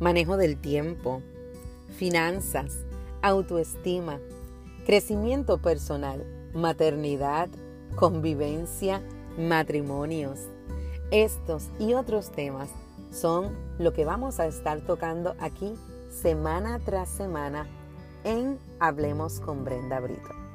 manejo del tiempo, finanzas, autoestima, crecimiento personal, maternidad, convivencia, matrimonios. Estos y otros temas son lo que vamos a estar tocando aquí semana tras semana en Hablemos con Brenda Brito.